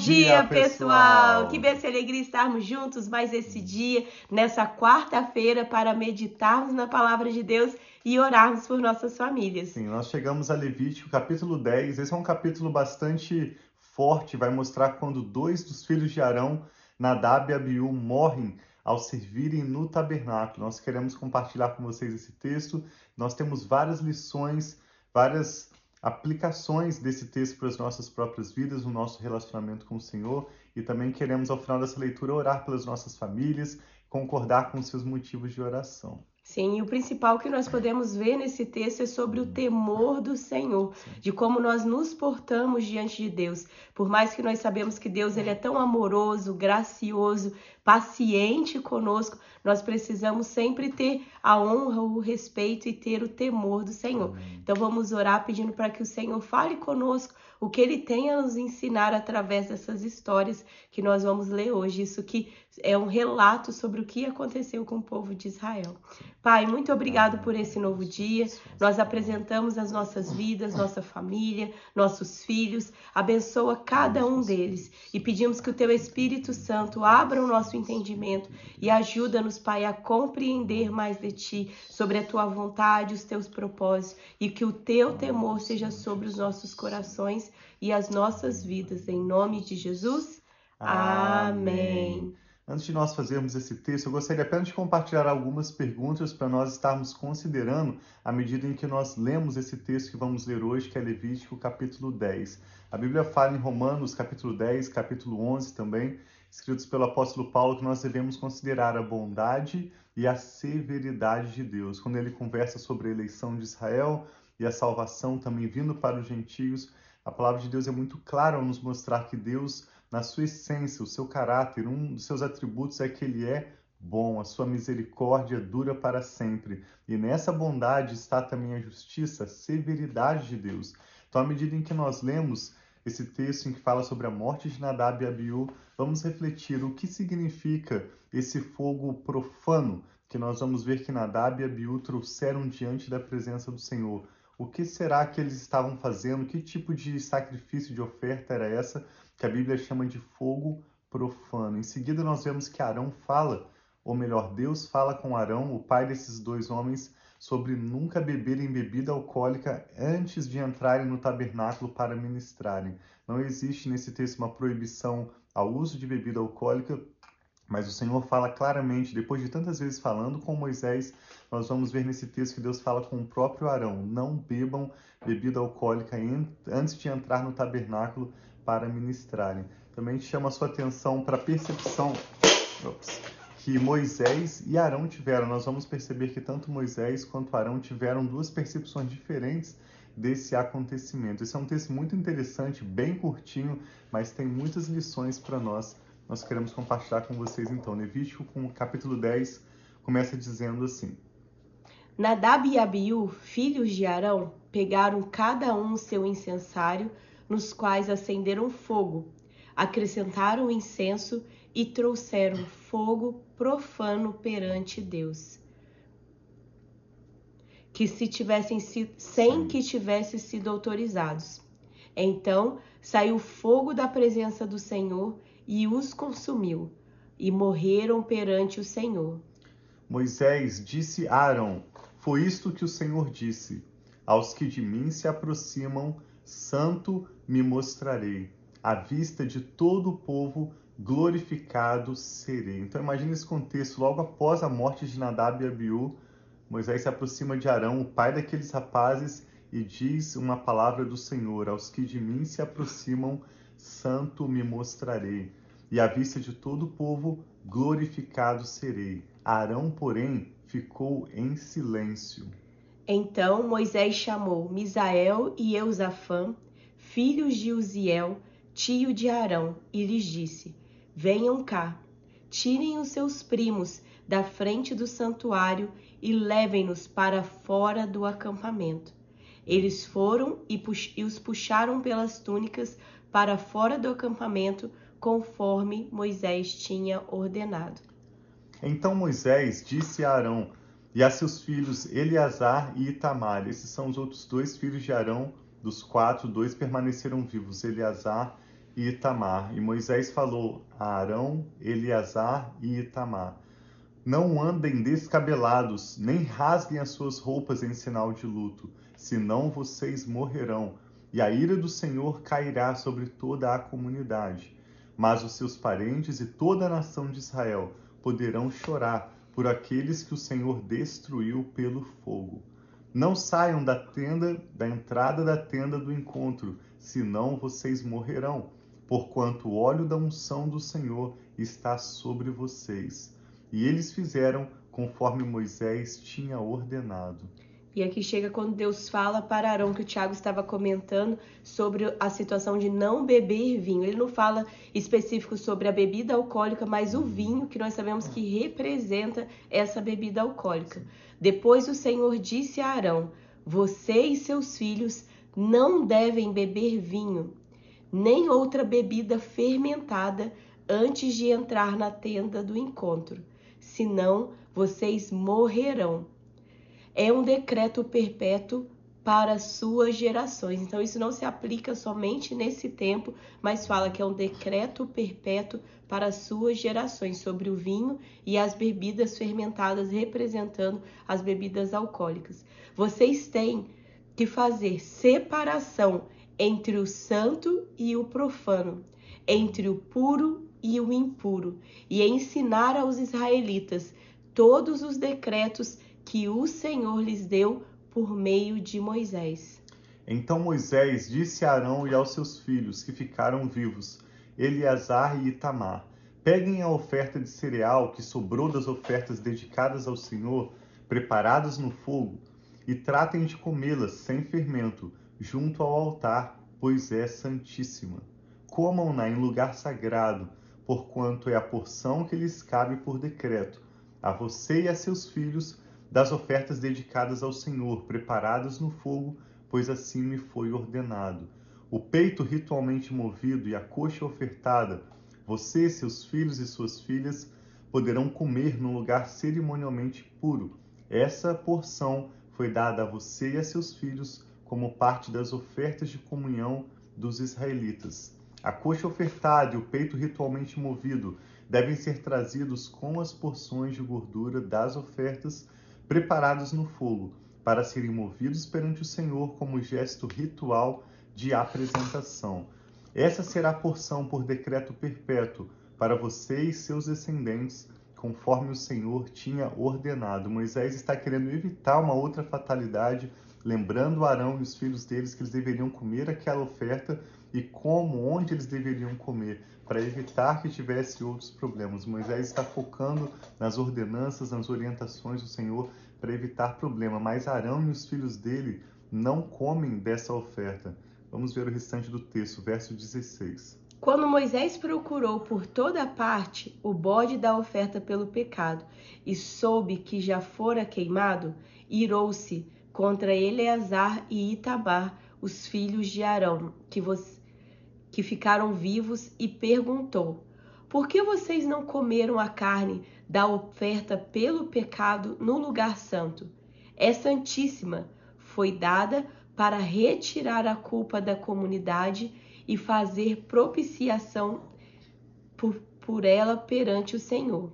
dia, pessoal! Que bênção e alegria estarmos juntos mais esse dia, nessa quarta-feira, para meditarmos na palavra de Deus e orarmos por nossas famílias. Sim, nós chegamos a Levítico, capítulo 10. Esse é um capítulo bastante forte, vai mostrar quando dois dos filhos de Arão, Nadab e Abiú, morrem ao servirem no tabernáculo. Nós queremos compartilhar com vocês esse texto. Nós temos várias lições, várias aplicações desse texto para as nossas próprias vidas, no nosso relacionamento com o Senhor e também queremos, ao final dessa leitura, orar pelas nossas famílias, concordar com os seus motivos de oração. Sim, e o principal que nós podemos ver nesse texto é sobre o temor do Senhor, de como nós nos portamos diante de Deus. Por mais que nós sabemos que Deus ele é tão amoroso, gracioso, paciente conosco, nós precisamos sempre ter a honra, o respeito e ter o temor do Senhor. Então vamos orar pedindo para que o Senhor fale conosco o que ele tem a nos ensinar através dessas histórias que nós vamos ler hoje. Isso que é um relato sobre o que aconteceu com o povo de Israel. Pai, muito obrigado por esse novo dia. Nós apresentamos as nossas vidas, nossa família, nossos filhos. Abençoa cada um deles e pedimos que o teu Espírito Santo abra o nosso entendimento e ajuda-nos, Pai, a compreender mais de ti, sobre a tua vontade, os teus propósitos e que o teu temor seja sobre os nossos corações e as nossas vidas. Em nome de Jesus. Amém. Antes de nós fazermos esse texto, eu gostaria apenas de compartilhar algumas perguntas para nós estarmos considerando à medida em que nós lemos esse texto que vamos ler hoje, que é Levítico capítulo 10. A Bíblia fala em Romanos capítulo 10, capítulo 11 também, escritos pelo apóstolo Paulo, que nós devemos considerar a bondade e a severidade de Deus. Quando ele conversa sobre a eleição de Israel e a salvação também vindo para os gentios, a palavra de Deus é muito clara ao nos mostrar que Deus na sua essência, o seu caráter, um dos seus atributos é que ele é bom, a sua misericórdia dura para sempre. E nessa bondade está também a justiça, a severidade de Deus. Então, à medida em que nós lemos esse texto em que fala sobre a morte de Nadab e Abiú, vamos refletir o que significa esse fogo profano que nós vamos ver que Nadab e Abiú trouxeram diante da presença do Senhor. O que será que eles estavam fazendo? Que tipo de sacrifício, de oferta era essa? que a Bíblia chama de fogo profano. Em seguida, nós vemos que Arão fala, ou melhor, Deus fala com Arão, o pai desses dois homens, sobre nunca beberem bebida alcoólica antes de entrarem no tabernáculo para ministrarem. Não existe nesse texto uma proibição ao uso de bebida alcoólica, mas o Senhor fala claramente, depois de tantas vezes falando com Moisés, nós vamos ver nesse texto que Deus fala com o próprio Arão: não bebam bebida alcoólica antes de entrar no tabernáculo para ministrarem. Também chama a sua atenção para a percepção ops, que Moisés e Arão tiveram. Nós vamos perceber que tanto Moisés quanto Arão tiveram duas percepções diferentes desse acontecimento. Esse é um texto muito interessante, bem curtinho, mas tem muitas lições para nós. Nós queremos compartilhar com vocês então. Levítico, com o capítulo 10, começa dizendo assim: Nadab e Abiú, filhos de Arão, pegaram cada um seu incensário nos quais acenderam fogo, acrescentaram incenso e trouxeram fogo profano perante Deus. Que se tivessem sido, sem que tivessem sido autorizados. Então saiu fogo da presença do Senhor e os consumiu, e morreram perante o Senhor. Moisés disse a Arão: Foi isto que o Senhor disse: Aos que de mim se aproximam, santo me mostrarei. À vista de todo o povo, glorificado serei. Então imagine esse contexto, logo após a morte de Nadab e Abiú, Moisés se aproxima de Arão, o pai daqueles rapazes, e diz uma palavra do Senhor: Aos que de mim se aproximam, santo me mostrarei. E à vista de todo o povo, glorificado serei. Arão, porém, ficou em silêncio. Então Moisés chamou Misael e Eusafã, filhos de Uziel, tio de Arão, e lhes disse: Venham cá, tirem os seus primos da frente do santuário e levem-nos para fora do acampamento. Eles foram e, e os puxaram pelas túnicas para fora do acampamento, conforme Moisés tinha ordenado. Então Moisés disse a Arão: e a seus filhos Eleazar e Itamar. Esses são os outros dois filhos de Arão, dos quatro, dois permaneceram vivos, Eleazar e e Itamar. E Moisés falou a Arão, Eleazar e Itamar: Não andem descabelados, nem rasguem as suas roupas em sinal de luto, senão vocês morrerão, e a ira do Senhor cairá sobre toda a comunidade. Mas os seus parentes e toda a nação de Israel poderão chorar por aqueles que o Senhor destruiu pelo fogo. Não saiam da tenda, da entrada da tenda do encontro, senão vocês morrerão porquanto o óleo da unção do Senhor está sobre vocês. E eles fizeram conforme Moisés tinha ordenado. E aqui chega quando Deus fala para Arão, que o Tiago estava comentando sobre a situação de não beber vinho. Ele não fala específico sobre a bebida alcoólica, mas o vinho, que nós sabemos que representa essa bebida alcoólica. Depois o Senhor disse a Arão: Você e seus filhos não devem beber vinho, nem outra bebida fermentada antes de entrar na tenda do encontro, senão vocês morrerão. É um decreto perpétuo para suas gerações. Então, isso não se aplica somente nesse tempo, mas fala que é um decreto perpétuo para suas gerações sobre o vinho e as bebidas fermentadas, representando as bebidas alcoólicas. Vocês têm que fazer separação entre o santo e o profano, entre o puro e o impuro, e ensinar aos israelitas todos os decretos que o Senhor lhes deu por meio de Moisés. Então Moisés disse a Arão e aos seus filhos que ficaram vivos, Eleazar e Itamar: Peguem a oferta de cereal que sobrou das ofertas dedicadas ao Senhor, preparadas no fogo, e tratem de comê-las sem fermento, junto ao altar, pois é santíssima. Comam-na em lugar sagrado, porquanto é a porção que lhes cabe por decreto, a você e a seus filhos, das ofertas dedicadas ao Senhor, preparadas no fogo, pois assim me foi ordenado. O peito ritualmente movido e a coxa ofertada, você, seus filhos e suas filhas poderão comer num lugar cerimonialmente puro. Essa porção foi dada a você e a seus filhos como parte das ofertas de comunhão dos israelitas. A coxa ofertada e o peito ritualmente movido devem ser trazidos com as porções de gordura das ofertas preparadas no fogo, para serem movidos perante o Senhor como gesto ritual de apresentação. Essa será a porção por decreto perpétuo para você e seus descendentes, conforme o Senhor tinha ordenado. Moisés está querendo evitar uma outra fatalidade lembrando Arão e os filhos deles que eles deveriam comer aquela oferta e como, onde eles deveriam comer, para evitar que tivesse outros problemas. Moisés está focando nas ordenanças, nas orientações do Senhor para evitar problema, mas Arão e os filhos dele não comem dessa oferta. Vamos ver o restante do texto, verso 16. Quando Moisés procurou por toda parte o bode da oferta pelo pecado e soube que já fora queimado, irou-se contra Eleazar e Itabar, os filhos de Arão, que, que ficaram vivos, e perguntou: Por que vocês não comeram a carne da oferta pelo pecado no lugar santo? É santíssima, foi dada para retirar a culpa da comunidade e fazer propiciação por, por ela perante o Senhor.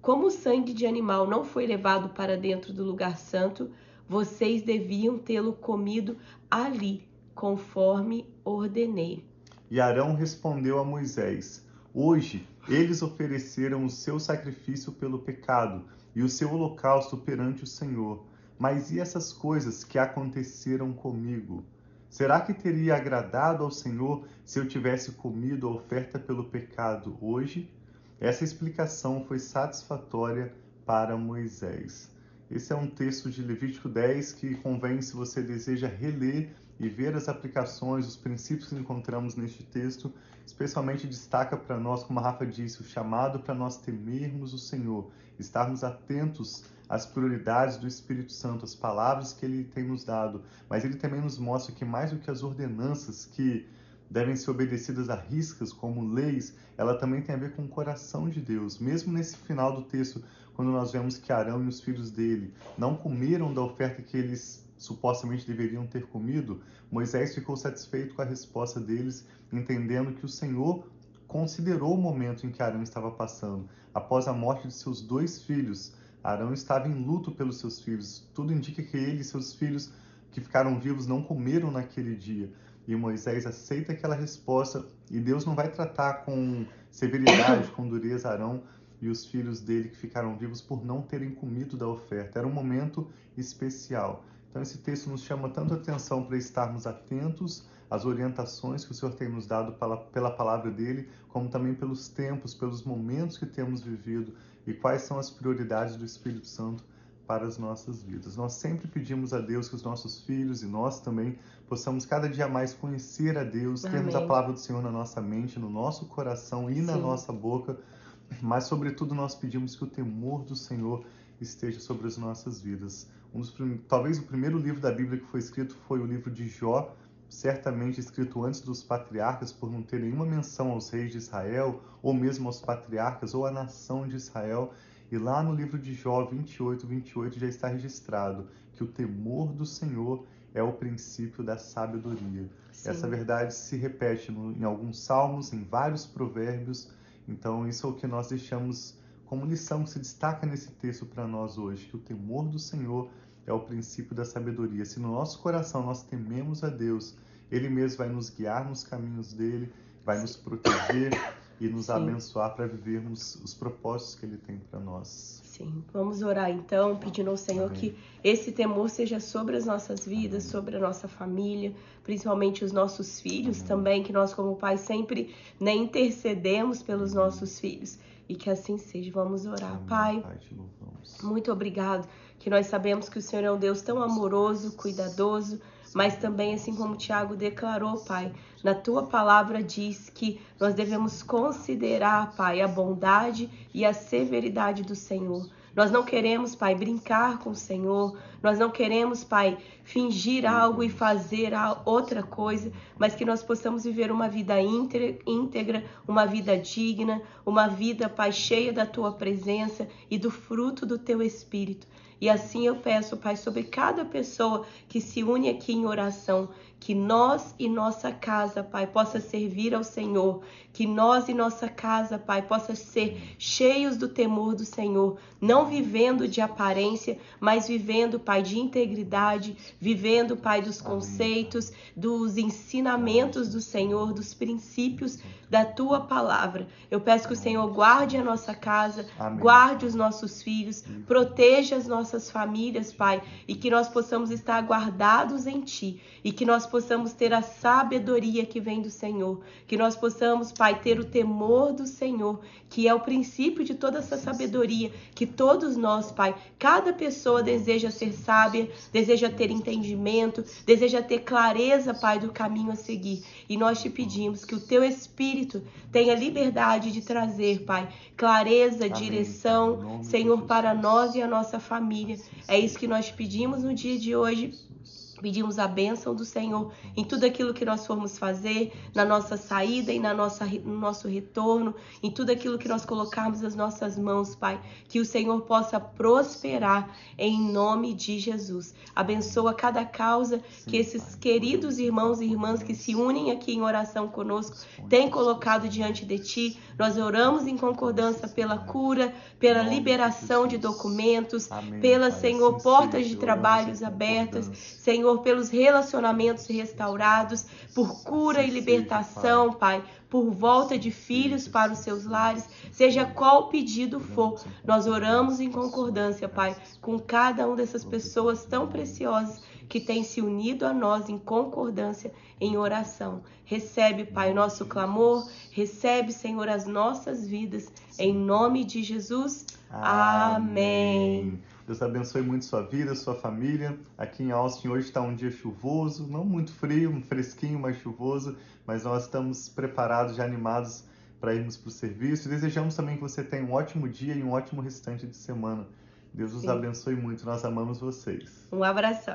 Como o sangue de animal não foi levado para dentro do lugar santo, vocês deviam tê-lo comido ali, conforme ordenei. E Arão respondeu a Moisés: Hoje eles ofereceram o seu sacrifício pelo pecado e o seu holocausto perante o Senhor. Mas e essas coisas que aconteceram comigo? Será que teria agradado ao Senhor se eu tivesse comido a oferta pelo pecado hoje? Essa explicação foi satisfatória para Moisés. Esse é um texto de Levítico 10 que convém, se você deseja reler e ver as aplicações, os princípios que encontramos neste texto, especialmente destaca para nós, como a Rafa disse, o chamado para nós temermos o Senhor, estarmos atentos às prioridades do Espírito Santo, às palavras que ele tem nos dado, mas ele também nos mostra que mais do que as ordenanças que devem ser obedecidas a riscas como leis, ela também tem a ver com o coração de Deus. Mesmo nesse final do texto, quando nós vemos que Arão e os filhos dele não comeram da oferta que eles supostamente deveriam ter comido, Moisés ficou satisfeito com a resposta deles, entendendo que o Senhor considerou o momento em que Arão estava passando. Após a morte de seus dois filhos, Arão estava em luto pelos seus filhos. Tudo indica que ele e seus filhos que ficaram vivos não comeram naquele dia. E Moisés aceita aquela resposta e Deus não vai tratar com severidade, com dureza Arão e os filhos dele que ficaram vivos por não terem comido da oferta. Era um momento especial. Então esse texto nos chama tanto atenção para estarmos atentos às orientações que o Senhor tem nos dado pela, pela palavra dele, como também pelos tempos, pelos momentos que temos vivido e quais são as prioridades do Espírito Santo para as nossas vidas. Nós sempre pedimos a Deus que os nossos filhos e nós também possamos cada dia mais conhecer a Deus, Amém. termos a palavra do Senhor na nossa mente, no nosso coração e Sim. na nossa boca, mas sobretudo nós pedimos que o temor do Senhor esteja sobre as nossas vidas. Um dos, talvez o primeiro livro da Bíblia que foi escrito foi o livro de Jó, certamente escrito antes dos patriarcas, por não ter nenhuma menção aos reis de Israel, ou mesmo aos patriarcas, ou à nação de Israel. E lá no livro de Jó 28, 28 já está registrado que o temor do Senhor é o princípio da sabedoria. Sim. Essa verdade se repete no, em alguns salmos, em vários provérbios. Então, isso é o que nós deixamos como lição que se destaca nesse texto para nós hoje, que o temor do Senhor é o princípio da sabedoria. Se no nosso coração nós tememos a Deus, Ele mesmo vai nos guiar nos caminhos dele, vai nos proteger e nos Sim. abençoar para vivermos os propósitos que Ele tem para nós. Sim, vamos orar então, pedindo ao Senhor Amém. que esse temor seja sobre as nossas vidas, Amém. sobre a nossa família, principalmente os nossos filhos Amém. também, que nós como pais sempre né, intercedemos pelos nossos filhos. E que assim seja. Vamos orar. Pai, Pai muito obrigado, que nós sabemos que o Senhor é um Deus tão amoroso, cuidadoso, mas também, assim como Tiago declarou, Pai, na tua palavra diz que nós devemos considerar, Pai, a bondade e a severidade do Senhor. Nós não queremos, Pai, brincar com o Senhor. Nós não queremos, Pai, fingir algo e fazer outra coisa, mas que nós possamos viver uma vida íntegra, uma vida digna, uma vida, Pai, cheia da tua presença e do fruto do teu espírito. E assim eu peço, Pai, sobre cada pessoa que se une aqui em oração, que nós e nossa casa, Pai, possa servir ao Senhor, que nós e nossa casa, Pai, possa ser cheios do temor do Senhor, não vivendo de aparência, mas vivendo, Pai, de integridade, vivendo, Pai, dos conceitos, dos ensinamentos do Senhor, dos princípios da tua palavra. Eu peço que o Senhor guarde a nossa casa, Amém. guarde os nossos filhos, proteja as nossas famílias, Pai, e que nós possamos estar guardados em ti e que nós possamos ter a sabedoria que vem do Senhor, que nós possamos, Pai, ter o temor do Senhor, que é o princípio de toda essa sabedoria, que todos nós, Pai, cada pessoa deseja ser sábia, deseja ter entendimento, deseja ter clareza, Pai, do caminho a seguir. E nós te pedimos que o teu Espírito tenha liberdade de trazer, Pai, clareza, Amém. direção, Senhor, para nós e a nossa família. É isso que nós te pedimos no dia de hoje Pedimos a bênção do Senhor em tudo aquilo que nós formos fazer, na nossa saída e na nossa, no nosso retorno, em tudo aquilo que nós colocarmos as nossas mãos, Pai. Que o Senhor possa prosperar em nome de Jesus. Abençoa cada causa que esses queridos irmãos e irmãs que se unem aqui em oração conosco têm colocado diante de Ti. Nós oramos em concordância pela cura, pela liberação de documentos, pela, Senhor, portas de trabalhos abertas, Senhor Senhor, pelos relacionamentos restaurados, por cura e libertação, Pai, por volta de filhos para os seus lares, seja qual pedido for, nós oramos em concordância, Pai, com cada uma dessas pessoas tão preciosas que têm se unido a nós em concordância em oração. Recebe, Pai, o nosso clamor, recebe, Senhor, as nossas vidas, em nome de Jesus. Amém. Deus abençoe muito sua vida, sua família. Aqui em Austin hoje está um dia chuvoso, não muito frio, um fresquinho, mas chuvoso, mas nós estamos preparados e animados para irmos para o serviço. E desejamos também que você tenha um ótimo dia e um ótimo restante de semana. Deus os abençoe muito. Nós amamos vocês. Um abraço.